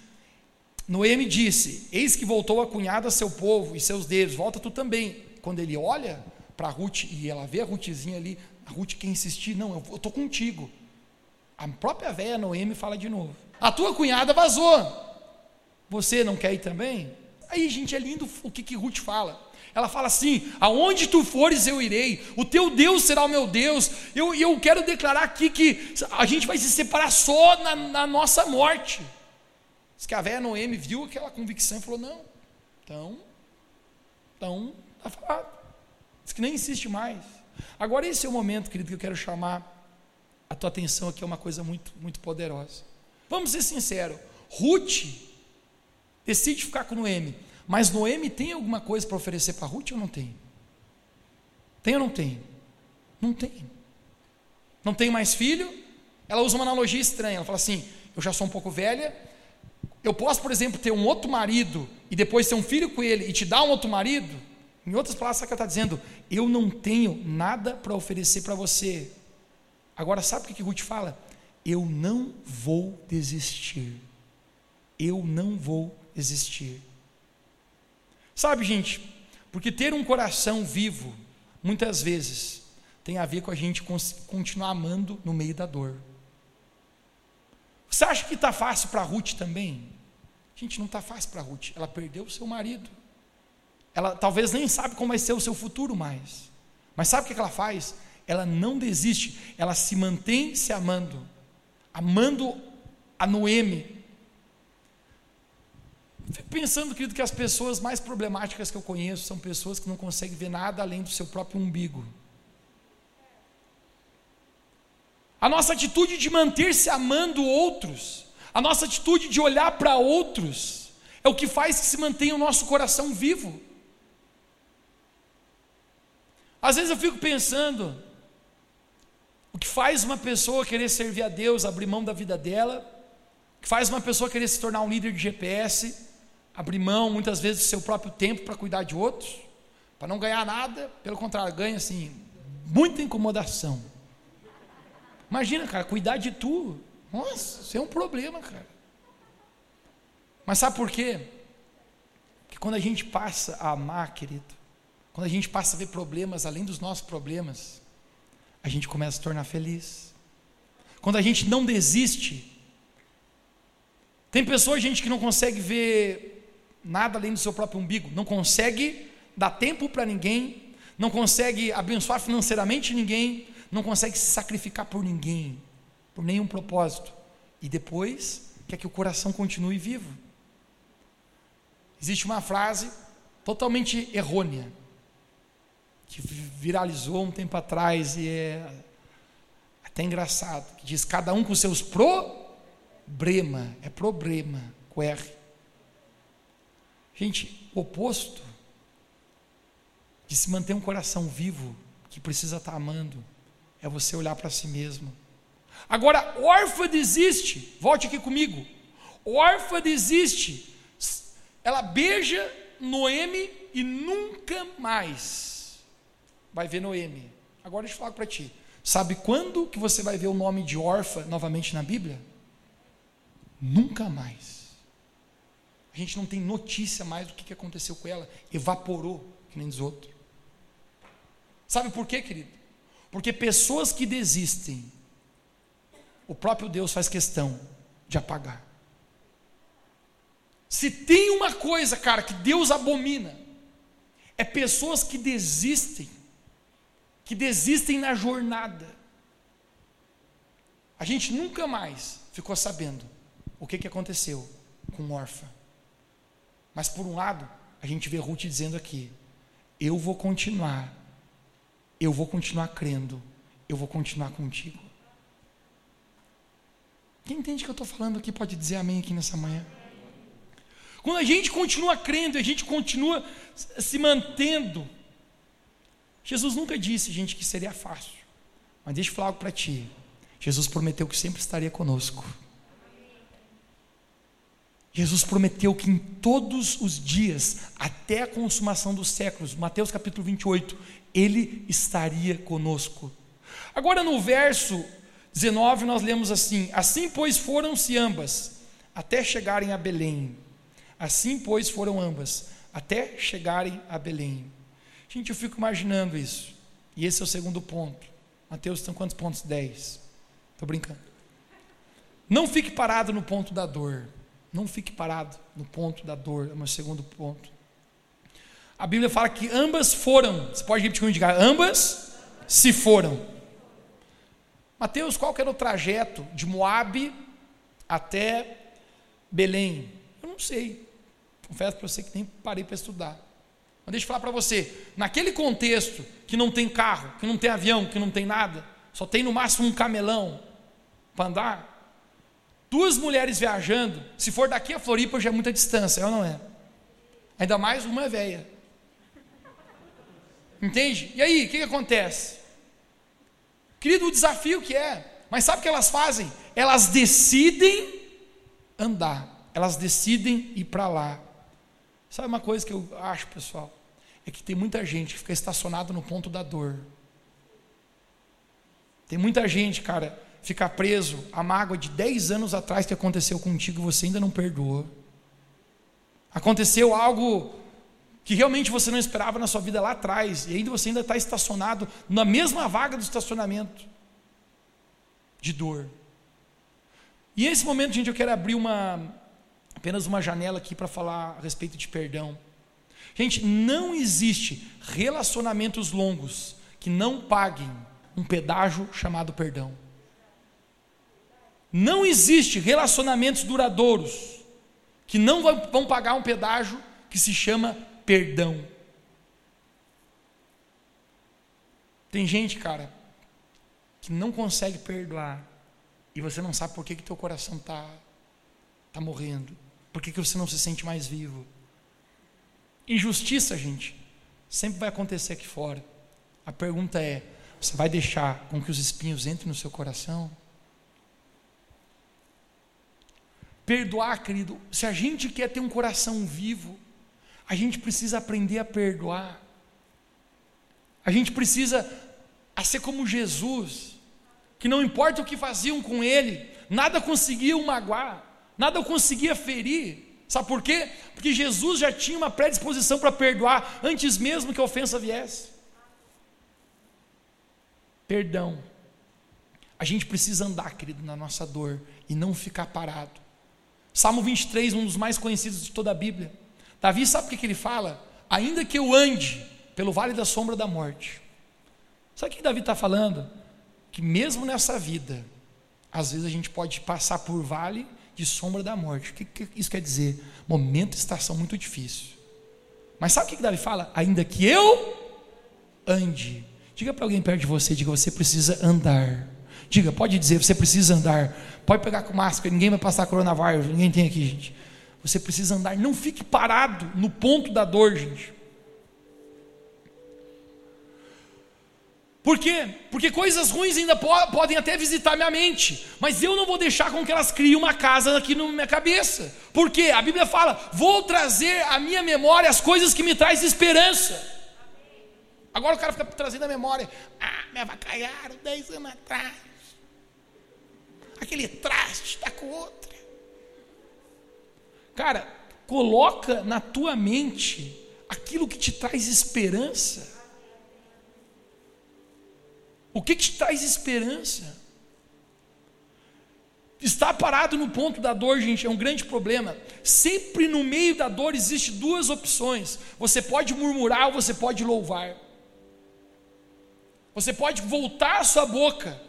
Noemi disse: Eis que voltou a cunhada a seu povo e seus dedos, volta tu também quando ele olha para Ruth e ela vê a Ruthzinha ali, a Ruth quer insistir, não, eu estou contigo. A própria velha Noemi fala de novo. A tua cunhada vazou. Você não quer ir também? Aí, gente, é lindo o que, que Ruth fala. Ela fala assim: aonde tu fores eu irei, o teu Deus será o meu Deus. Eu, eu quero declarar aqui que a gente vai se separar só na, na nossa morte. Diz que a velha Noemi viu aquela convicção e falou: não, então, então Está falado. Diz que nem insiste mais. Agora, esse é o momento, querido, que eu quero chamar a tua atenção aqui, é uma coisa muito, muito poderosa. Vamos ser sinceros. Ruth decide ficar com Noemi. Mas Noemi tem alguma coisa para oferecer para Ruth ou não tem? Tem ou não tem? Não tem. Não tem mais filho? Ela usa uma analogia estranha. Ela fala assim: eu já sou um pouco velha. Eu posso, por exemplo, ter um outro marido e depois ter um filho com ele e te dar um outro marido? Em outras palavras, ela está dizendo? Eu não tenho nada para oferecer para você. Agora, sabe o que, que Ruth fala? Eu não vou desistir. Eu não vou desistir. Sabe, gente, porque ter um coração vivo, muitas vezes, tem a ver com a gente continuar amando no meio da dor. Você acha que está fácil para Ruth também? Gente, não está fácil para Ruth. Ela perdeu o seu marido. Ela talvez nem sabe como vai ser o seu futuro mais. Mas sabe o que ela faz? Ela não desiste, ela se mantém se amando, amando a Noemi. Fico pensando, querido, que as pessoas mais problemáticas que eu conheço são pessoas que não conseguem ver nada além do seu próprio umbigo. A nossa atitude de manter-se amando outros, a nossa atitude de olhar para outros, é o que faz que se mantenha o nosso coração vivo. Às vezes eu fico pensando, o que faz uma pessoa querer servir a Deus, abrir mão da vida dela, o que faz uma pessoa querer se tornar um líder de GPS, abrir mão muitas vezes do seu próprio tempo para cuidar de outros, para não ganhar nada, pelo contrário, ganha assim, muita incomodação. Imagina, cara, cuidar de tu, nossa, isso é um problema, cara. Mas sabe por quê? Que quando a gente passa a amar, querido, quando a gente passa a ver problemas além dos nossos problemas, a gente começa a se tornar feliz. Quando a gente não desiste, tem pessoas, gente, que não consegue ver nada além do seu próprio umbigo, não consegue dar tempo para ninguém, não consegue abençoar financeiramente ninguém, não consegue se sacrificar por ninguém, por nenhum propósito. E depois quer que o coração continue vivo. Existe uma frase totalmente errônea, que viralizou um tempo atrás e é até engraçado, que diz cada um com seus problema, é problema, com R. Gente, o oposto de se manter um coração vivo, que precisa estar amando, é você olhar para si mesmo. Agora, órfã desiste, volte aqui comigo. Órfã desiste, ela beija Noemi e nunca mais vai ver Noemi. Agora deixa eu falar para ti. Sabe quando que você vai ver o nome de órfã novamente na Bíblia? Nunca mais. A gente não tem notícia mais do que, aconteceu com ela. Evaporou, que nem diz outro. Sabe por quê, querido? Porque pessoas que desistem, o próprio Deus faz questão de apagar. Se tem uma coisa, cara, que Deus abomina, é pessoas que desistem, que desistem na jornada. A gente nunca mais ficou sabendo o que, que aconteceu com órfã. Mas por um lado, a gente vê Ruth dizendo aqui: eu vou continuar eu vou continuar crendo, eu vou continuar contigo. Quem entende o que eu estou falando aqui pode dizer amém aqui nessa manhã. Quando a gente continua crendo, a gente continua se mantendo. Jesus nunca disse, gente, que seria fácil. Mas deixa eu falar algo para ti. Jesus prometeu que sempre estaria conosco. Jesus prometeu que em todos os dias, até a consumação dos séculos, Mateus capítulo 28, ele estaria conosco. Agora no verso 19 nós lemos assim: Assim pois foram-se ambas até chegarem a Belém. Assim pois foram ambas até chegarem a Belém. Gente, eu fico imaginando isso. E esse é o segundo ponto. Mateus tem quantos pontos? Dez. Estou brincando. Não fique parado no ponto da dor. Não fique parado no ponto da dor. É o meu segundo ponto a Bíblia fala que ambas foram. Você pode repetir comigo, ambas se foram. Mateus, qual que era o trajeto de Moabe até Belém? Eu não sei. Confesso para você que nem parei para estudar. Mas deixa eu falar para você, naquele contexto que não tem carro, que não tem avião, que não tem nada, só tem no máximo um camelão para andar, duas mulheres viajando, se for daqui a Floripa já é muita distância, é ou não é? Ainda mais uma velha. Entende? E aí, o que, que acontece? Querido, o desafio que é, mas sabe o que elas fazem? Elas decidem andar, elas decidem ir para lá. Sabe uma coisa que eu acho, pessoal? É que tem muita gente que fica estacionada no ponto da dor. Tem muita gente, cara, fica preso a mágoa de 10 anos atrás que aconteceu contigo e você ainda não perdoou. Aconteceu algo que realmente você não esperava na sua vida lá atrás, e ainda você ainda está estacionado na mesma vaga do estacionamento de dor. E nesse momento, gente, eu quero abrir uma apenas uma janela aqui para falar a respeito de perdão. Gente, não existe relacionamentos longos que não paguem um pedágio chamado perdão. Não existe relacionamentos duradouros que não vão pagar um pedágio que se chama perdão. Tem gente, cara, que não consegue perdoar e você não sabe por que, que teu coração está tá morrendo, por que, que você não se sente mais vivo. Injustiça, gente, sempre vai acontecer aqui fora. A pergunta é: você vai deixar com que os espinhos entrem no seu coração? Perdoar, querido, se a gente quer ter um coração vivo, a gente precisa aprender a perdoar. A gente precisa a ser como Jesus, que não importa o que faziam com ele, nada conseguia o magoar, nada o conseguia ferir. Sabe por quê? Porque Jesus já tinha uma predisposição para perdoar antes mesmo que a ofensa viesse. Perdão. A gente precisa andar, querido, na nossa dor e não ficar parado. Salmo 23, um dos mais conhecidos de toda a Bíblia. Davi sabe o que, que ele fala? Ainda que eu ande pelo vale da sombra da morte. Sabe o que Davi está falando? Que mesmo nessa vida, às vezes a gente pode passar por vale de sombra da morte. O que, que isso quer dizer? Momento e estação muito difícil. Mas sabe o que, que Davi fala? Ainda que eu ande. Diga para alguém perto de você, diga, você precisa andar. Diga, pode dizer, você precisa andar. Pode pegar com máscara, ninguém vai passar coronavírus, ninguém tem aqui, gente. Você precisa andar, não fique parado no ponto da dor, gente. Por quê? Porque coisas ruins ainda po podem até visitar minha mente, mas eu não vou deixar com que elas criem uma casa aqui na minha cabeça. Por quê? A Bíblia fala: vou trazer à minha memória as coisas que me trazem esperança. Agora o cara fica trazendo a memória: ah, me avacalharam 10 anos atrás. Aquele traste está com outra. Cara, coloca na tua mente aquilo que te traz esperança. O que, te traz esperança? Estar parado no ponto da dor, gente, é um grande problema. Sempre no meio da dor existe duas opções. Você pode murmurar ou você pode louvar. Você pode voltar a sua boca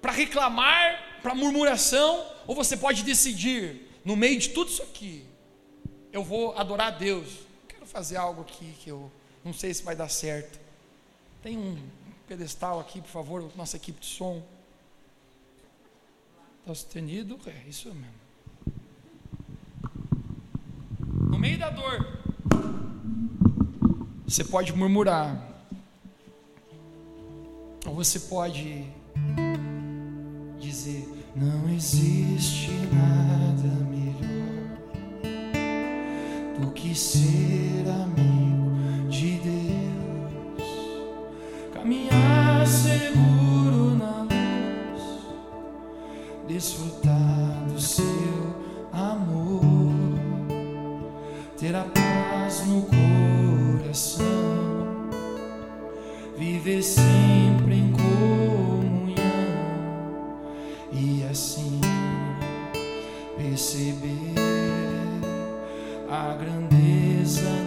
para reclamar, para murmuração, ou você pode decidir, no meio de tudo isso aqui, eu vou adorar a Deus. Quero fazer algo aqui que eu não sei se vai dar certo. Tem um pedestal aqui, por favor, nossa equipe de som. Está sustenido? É, isso mesmo. No meio da dor, você pode murmurar, ou você pode dizer: Não existe nada melhor do que ser amigo caminhar seguro na luz, desfrutar do seu amor, ter a paz no coração, viver sempre em comunhão e assim perceber a grandeza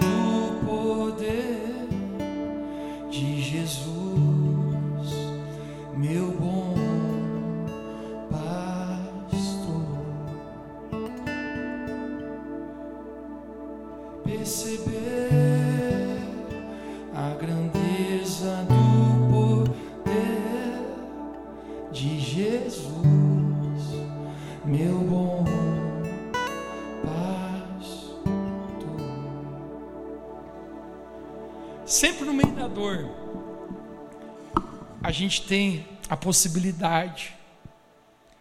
dor, a gente tem a possibilidade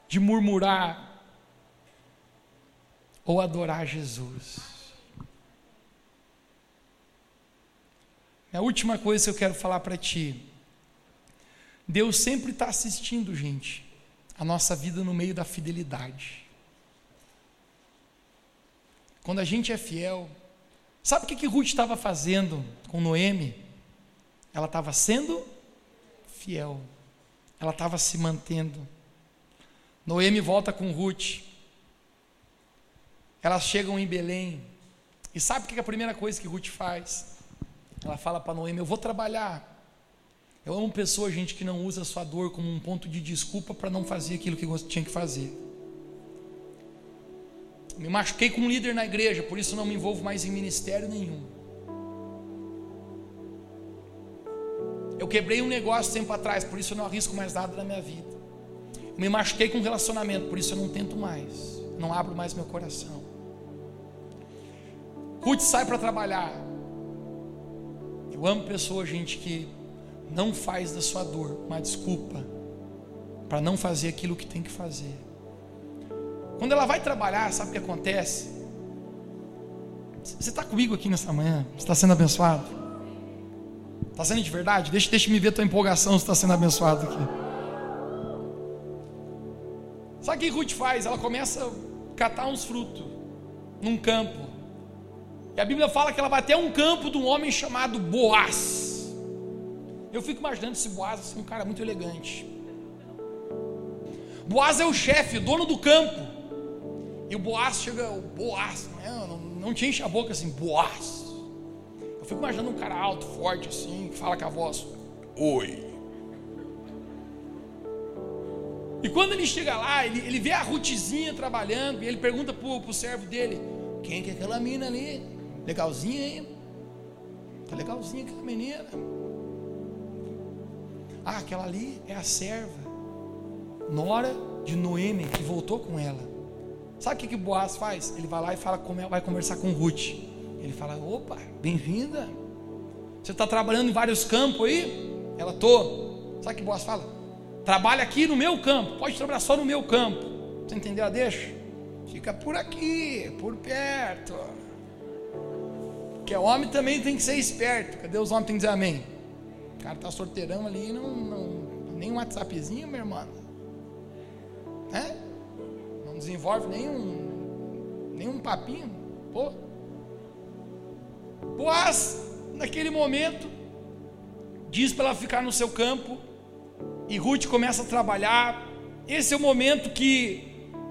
de murmurar ou adorar Jesus. A última coisa que eu quero falar para ti. Deus sempre está assistindo, gente, a nossa vida no meio da fidelidade. Quando a gente é fiel, sabe o que, que Ruth estava fazendo com Noemi? Ela estava sendo fiel, ela estava se mantendo. Noemi volta com Ruth, elas chegam em Belém, e sabe o que é a primeira coisa que Ruth faz? Ela fala para Noemi: Eu vou trabalhar. Eu amo pessoas, gente, que não usa a sua dor como um ponto de desculpa para não fazer aquilo que tinha que fazer. Me machuquei com um líder na igreja, por isso não me envolvo mais em ministério nenhum. Eu quebrei um negócio tempo atrás, por isso eu não arrisco mais nada na minha vida. Eu me machuquei com um relacionamento, por isso eu não tento mais. Não abro mais meu coração. Ruth sai para trabalhar. Eu amo pessoas, gente, que não faz da sua dor uma desculpa para não fazer aquilo que tem que fazer. Quando ela vai trabalhar, sabe o que acontece? Você está comigo aqui nessa manhã? Você está sendo abençoado? Está sendo de verdade? Deixa, deixa me ver tua empolgação se está sendo abençoado aqui. Sabe o que Ruth faz? Ela começa a catar uns frutos num campo. E a Bíblia fala que ela vai até um campo de um homem chamado Boaz. Eu fico imaginando esse Boaz assim, um cara muito elegante. Boaz é o chefe, dono do campo. E o Boaz chega, o Boaz, não, não, não te enche a boca assim, Boaz. Fico imaginando um cara alto, forte assim, que fala com a voz, oi. E quando ele chega lá, ele, ele vê a Rutizinha trabalhando, e ele pergunta pro, pro servo dele, quem que é aquela menina ali? Legalzinha, hein? Tá legalzinha aquela menina. Ah, aquela ali é a serva, nora de Noemi, que voltou com ela. Sabe o que, que Boaz faz? Ele vai lá e fala, vai conversar com Ruth. Ele fala: opa, bem-vinda. Você está trabalhando em vários campos aí? Ela tô. Sabe que Boaz fala? Trabalha aqui no meu campo. Pode trabalhar só no meu campo. Você entendeu a deixa? Fica por aqui, por perto. Porque o homem também tem que ser esperto. Cadê os homens tem que dizer amém? O cara tá sorteirão ali, não, não, nem um WhatsAppzinho, meu irmão. É? Não desenvolve nenhum, nenhum papinho. Pô. Boaz, naquele momento, diz para ela ficar no seu campo, e Ruth começa a trabalhar. Esse é o momento que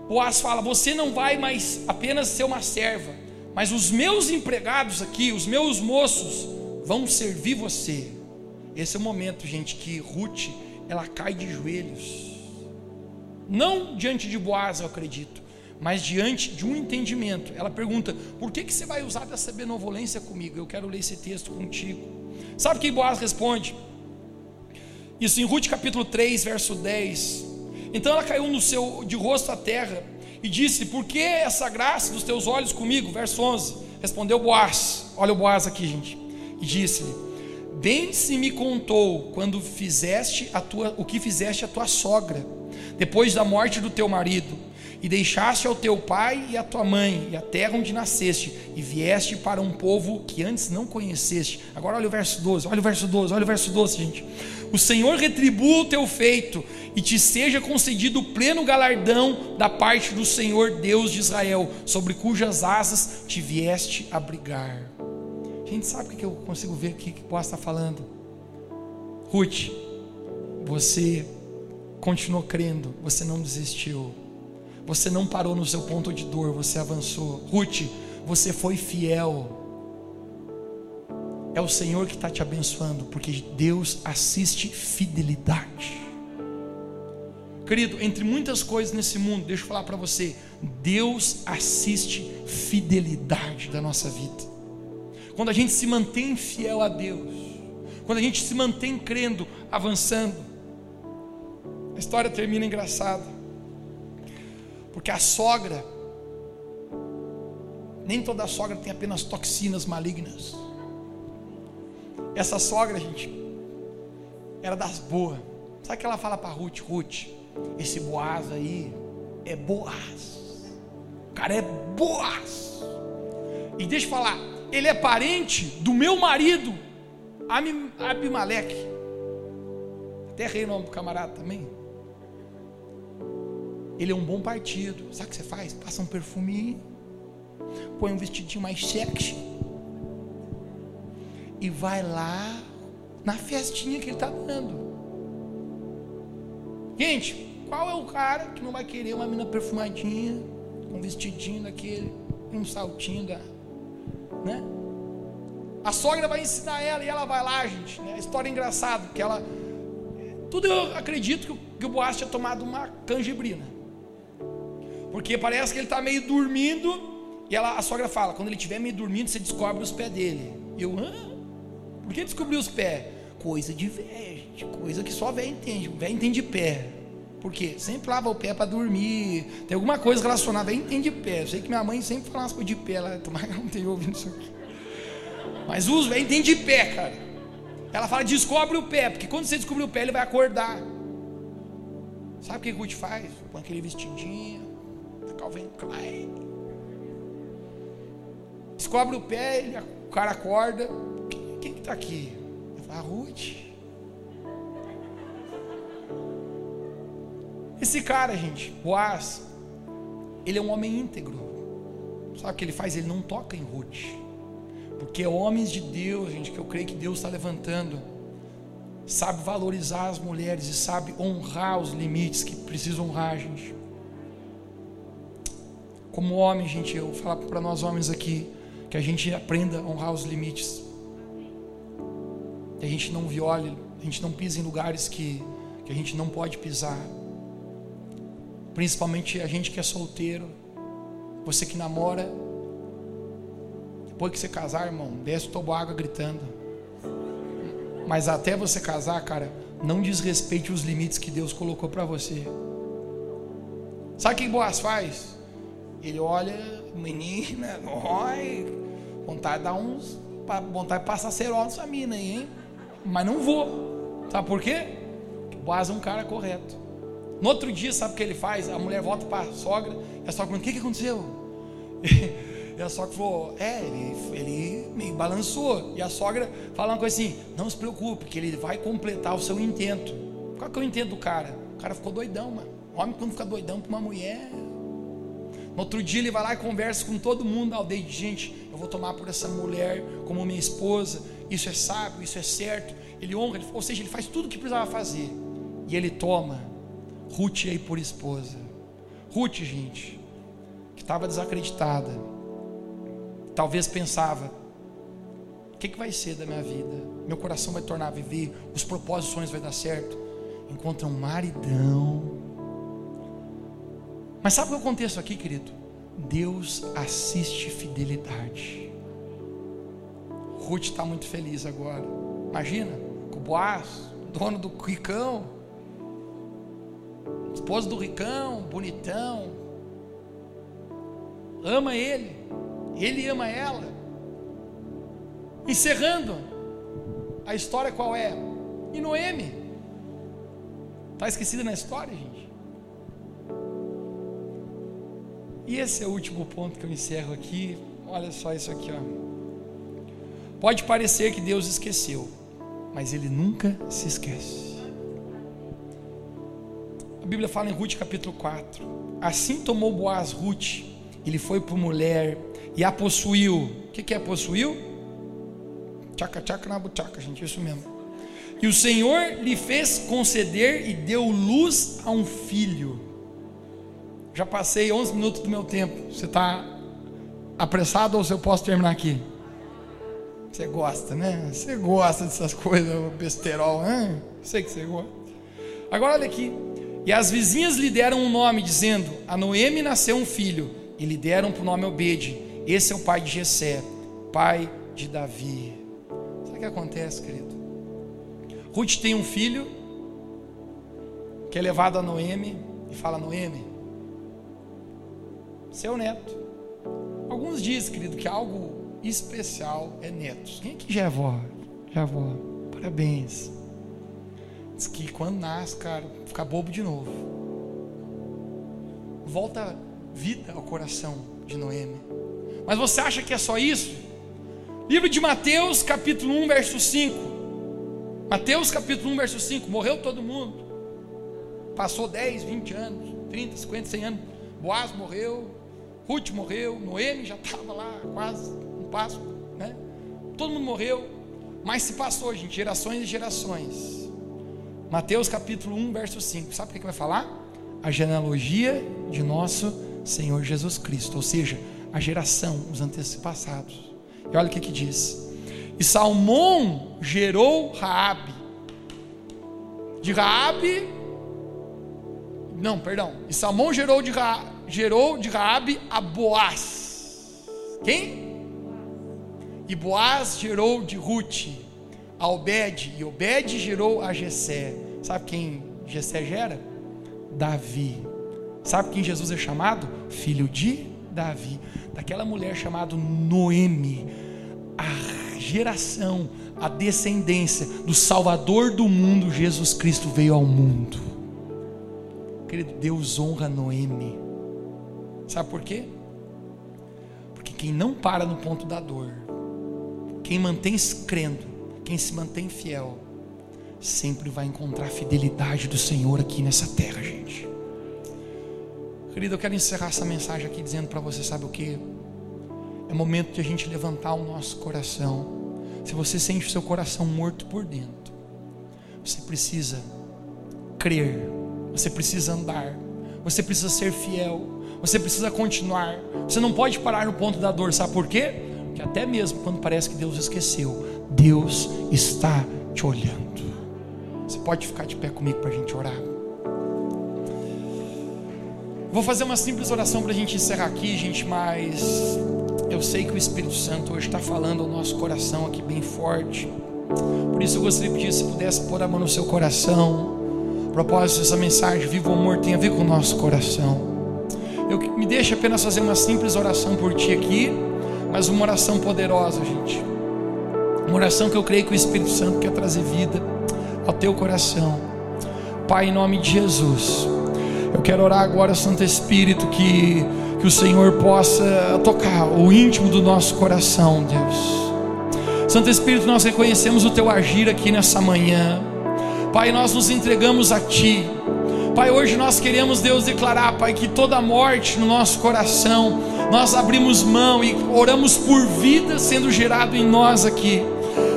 Boaz fala: Você não vai mais apenas ser uma serva, mas os meus empregados aqui, os meus moços, vão servir você. Esse é o momento, gente, que Ruth ela cai de joelhos. Não diante de Boaz, eu acredito, mas diante de um entendimento. Ela pergunta: Por que, que você vai usar dessa benevolência comigo? Eu quero ler esse texto contigo. Sabe o que Boaz responde? Isso em Ruth capítulo 3, verso 10. Então ela caiu no seu de rosto à terra e disse: Por que essa graça dos teus olhos comigo? Verso 11. Respondeu Boaz. Olha o Boaz aqui, gente. E disse-lhe: Bem se me contou quando fizeste a tua, o que fizeste a tua sogra, depois da morte do teu marido, e deixaste ao teu pai e à tua mãe e a terra onde nasceste, e vieste para um povo que antes não conheceste. Agora olha o verso 12, olha o verso 12, olha o verso 12, gente. O Senhor retribua o teu feito e te seja concedido pleno galardão da parte do Senhor Deus de Israel, sobre cujas asas te vieste abrigar. Gente, sabe o que eu consigo ver aqui que Boaz está falando? Ruth, você continuou crendo, você não desistiu, você não parou no seu ponto de dor, você avançou. Ruth, você foi fiel. É o Senhor que está te abençoando, porque Deus assiste fidelidade. Querido, entre muitas coisas nesse mundo, deixa eu falar para você: Deus assiste fidelidade da nossa vida. Quando a gente se mantém fiel a Deus, quando a gente se mantém crendo, avançando, a história termina engraçada, porque a sogra, nem toda sogra tem apenas toxinas malignas. Essa sogra, gente, era das boas. Sabe o que ela fala para Ruth? Ruth, esse Boaz aí é Boaz. O cara é Boaz. E deixa eu falar, ele é parente do meu marido, Abimeleque. Até errei o nome do camarada também. Ele é um bom partido. Sabe o que você faz? Passa um perfuminho, põe um vestidinho mais sexy e vai lá na festinha que ele está dando. Gente, qual é o cara que não vai querer uma menina perfumadinha, um vestidinho daquele, um saltinho da, né? A sogra vai ensinar ela e ela vai lá, gente. Né? História engraçada, que ela. Tudo eu acredito que o, que o Boaz tinha tomado uma canjibrina. Porque parece que ele está meio dormindo. E ela, a sogra fala: quando ele estiver meio dormindo, você descobre os pés dele. Eu, hã? Por que descobrir os pés? Coisa de velho. Coisa que só velho entende. Velho entende pé. Por quê? Sempre lava o pé para dormir. Tem alguma coisa relacionada. Velho entende pé. Eu sei que minha mãe sempre fala umas coisas de pé. Ela, tomara que não tenha ouvido isso aqui. Mas os velhos entendem de pé, cara. Ela fala: descobre o pé, porque quando você descobrir o pé, ele vai acordar. Sabe o que Ruth faz? Põe aquele vestidinho, Calvin Klein. Descobre o pé, ele, o cara acorda. Quem que está aqui? A Ruth. Esse cara, gente, Boaz, ele é um homem íntegro. Sabe o que ele faz? Ele não toca em Ruth. Porque homens de Deus, gente, que eu creio que Deus está levantando, sabe valorizar as mulheres e sabe honrar os limites que precisa honrar, gente. Como homem, gente, eu falo para nós homens aqui, que a gente aprenda a honrar os limites. Que a gente não viole, a gente não pise em lugares que, que a gente não pode pisar. Principalmente a gente que é solteiro, você que namora, depois que você casar, irmão, desce o água gritando. Mas até você casar, cara, não desrespeite os limites que Deus colocou para você. Sabe o que Boas faz? Ele olha, menina, oi, vontade de dar uns, vontade de passar cerol nessa mina aí, hein? Mas não vou. Sabe por quê? Boaz é um cara correto. No outro dia, sabe o que ele faz? A mulher volta para a sogra, e a sogra pergunta: o que, que aconteceu? E a sogra falou: É, ele, ele me balançou. E a sogra fala uma coisa assim: Não se preocupe, que ele vai completar o seu intento. Qual que é o intento do cara? O cara ficou doidão, mano. O homem, quando fica doidão para uma mulher. No outro dia, ele vai lá e conversa com todo mundo da aldeia: Gente, eu vou tomar por essa mulher como minha esposa. Isso é sábio, isso é certo. Ele honra, ou seja, ele faz tudo o que precisava fazer. E ele toma Ruth aí por esposa. Ruth, gente, que estava desacreditada talvez pensava: o que, que vai ser da minha vida? Meu coração vai tornar a viver, os propósitos, os sonhos vai dar certo. Encontra um maridão. Mas sabe o que acontece aqui, querido? Deus assiste fidelidade. Ruth está muito feliz agora. Imagina, com o Boaz, dono do ricão, esposo do ricão, bonitão, ama ele. Ele ama ela. Encerrando, a história qual é? E Noemi. Está esquecida na história, gente? E esse é o último ponto que eu encerro aqui. Olha só isso aqui, ó. Pode parecer que Deus esqueceu, mas Ele nunca se esquece. A Bíblia fala em Ruth capítulo 4. Assim tomou Boaz Ruth, ele foi por mulher e a possuiu. O que, que é possuiu? Tchaca, tchaca na butaca, gente, isso mesmo. E o Senhor lhe fez conceder e deu luz a um filho. Já passei 11 minutos do meu tempo. Você está apressado ou se eu posso terminar aqui? Você gosta, né? Você gosta dessas coisas, besterol, né? Sei que você gosta. Agora olha aqui. E as vizinhas lhe deram um nome, dizendo: A Noemi nasceu um filho, e lhe deram por nome Obede. Esse é o pai de Jessé, pai de Davi. Sabe o que acontece, querido? Ruth tem um filho que é levado a Noemi e fala: Noemi, seu neto. Alguns dizem, querido, que algo especial é netos. Quem aqui já é avó? Já é avó. Parabéns. Diz que quando nasce, cara, fica bobo de novo. Volta vida ao coração de Noemi. Mas você acha que é só isso? Livro de Mateus, capítulo 1, verso 5. Mateus, capítulo 1, verso 5. Morreu todo mundo. Passou 10, 20 anos, 30, 50, 100 anos. Boaz morreu. Ruth morreu. Noemi já estava lá, quase um passo. Né? Todo mundo morreu. Mas se passou, gente, gerações e gerações. Mateus capítulo 1, verso 5. Sabe o que vai falar? A genealogia de nosso Senhor Jesus Cristo. Ou seja, a geração, os antepassados. E olha o que, que diz. E Salmão gerou Raabe. De Raabe, não, perdão. E Salmão gerou de Ra, gerou de Raabe a Boaz. Quem? E Boaz gerou de Ruth a Obed, e Obed gerou a Jessé. Sabe quem Jessé gera? Davi. Sabe quem Jesus é chamado? Filho de Davi daquela mulher chamada Noemi, a geração, a descendência do Salvador do mundo, Jesus Cristo, veio ao mundo. Querido, Deus honra Noemi. Sabe por quê? Porque quem não para no ponto da dor, quem mantém crendo, quem se mantém fiel, sempre vai encontrar a fidelidade do Senhor aqui nessa terra, gente. Querido, eu quero encerrar essa mensagem aqui dizendo para você, sabe o que? É momento de a gente levantar o nosso coração. Se você sente o seu coração morto por dentro, você precisa crer, você precisa andar, você precisa ser fiel, você precisa continuar. Você não pode parar no ponto da dor, sabe por quê? Porque até mesmo quando parece que Deus esqueceu, Deus está te olhando. Você pode ficar de pé comigo para a gente orar? Vou fazer uma simples oração para a gente encerrar aqui, gente, mas eu sei que o Espírito Santo hoje está falando ao nosso coração aqui bem forte. Por isso eu gostaria de pedir se pudesse pôr a mão no seu coração. Propósito dessa mensagem, vivo amor, tem a ver com o nosso coração. Eu me deixa apenas fazer uma simples oração por ti aqui, mas uma oração poderosa, gente. Uma oração que eu creio que o Espírito Santo quer trazer vida ao teu coração. Pai, em nome de Jesus, eu quero orar agora, Santo Espírito, que, que o Senhor possa tocar o íntimo do nosso coração, Deus. Santo Espírito, nós reconhecemos o teu agir aqui nessa manhã. Pai, nós nos entregamos a Ti. Pai, hoje nós queremos, Deus, declarar, Pai, que toda morte no nosso coração, nós abrimos mão e oramos por vida sendo gerado em nós aqui.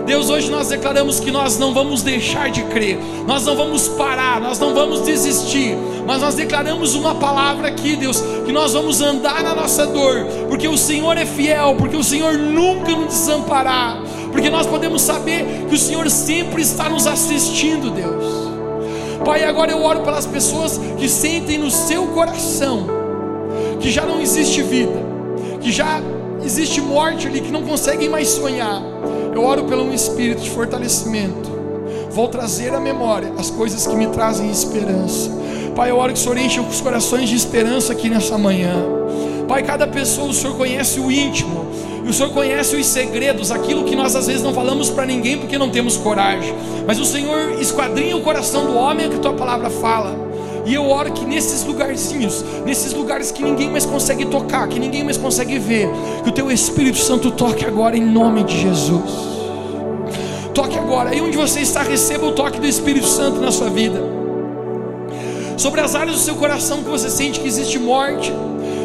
Deus, hoje nós declaramos que nós não vamos deixar de crer, nós não vamos parar, nós não vamos desistir, mas nós declaramos uma palavra aqui, Deus, que nós vamos andar na nossa dor, porque o Senhor é fiel, porque o Senhor nunca nos desamparará, porque nós podemos saber que o Senhor sempre está nos assistindo, Deus. Pai, agora eu oro pelas pessoas que sentem no seu coração que já não existe vida, que já existe morte ali, que não conseguem mais sonhar. Eu oro pelo um espírito de fortalecimento. Vou trazer à memória as coisas que me trazem esperança. Pai, eu oro que o Senhor enche os corações de esperança aqui nessa manhã. Pai, cada pessoa o Senhor conhece o íntimo, o Senhor conhece os segredos, aquilo que nós às vezes não falamos para ninguém porque não temos coragem. Mas o Senhor esquadrinha o coração do homem, é que tua palavra fala. E eu oro que nesses lugarzinhos, nesses lugares que ninguém mais consegue tocar, que ninguém mais consegue ver, que o teu Espírito Santo toque agora em nome de Jesus. Toque agora, aí onde você está, receba o toque do Espírito Santo na sua vida. Sobre as áreas do seu coração que você sente que existe morte,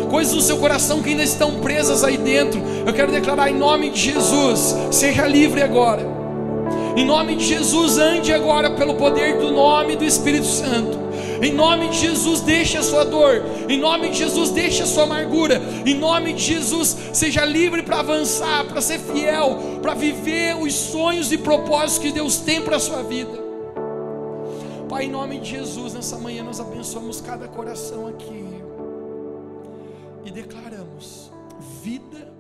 coisas do seu coração que ainda estão presas aí dentro, eu quero declarar em nome de Jesus: seja livre agora. Em nome de Jesus, ande agora pelo poder do nome do Espírito Santo. Em nome de Jesus, deixe a sua dor. Em nome de Jesus, deixe a sua amargura. Em nome de Jesus, seja livre para avançar, para ser fiel, para viver os sonhos e propósitos que Deus tem para a sua vida. Pai, em nome de Jesus, nessa manhã nós abençoamos cada coração aqui e declaramos vida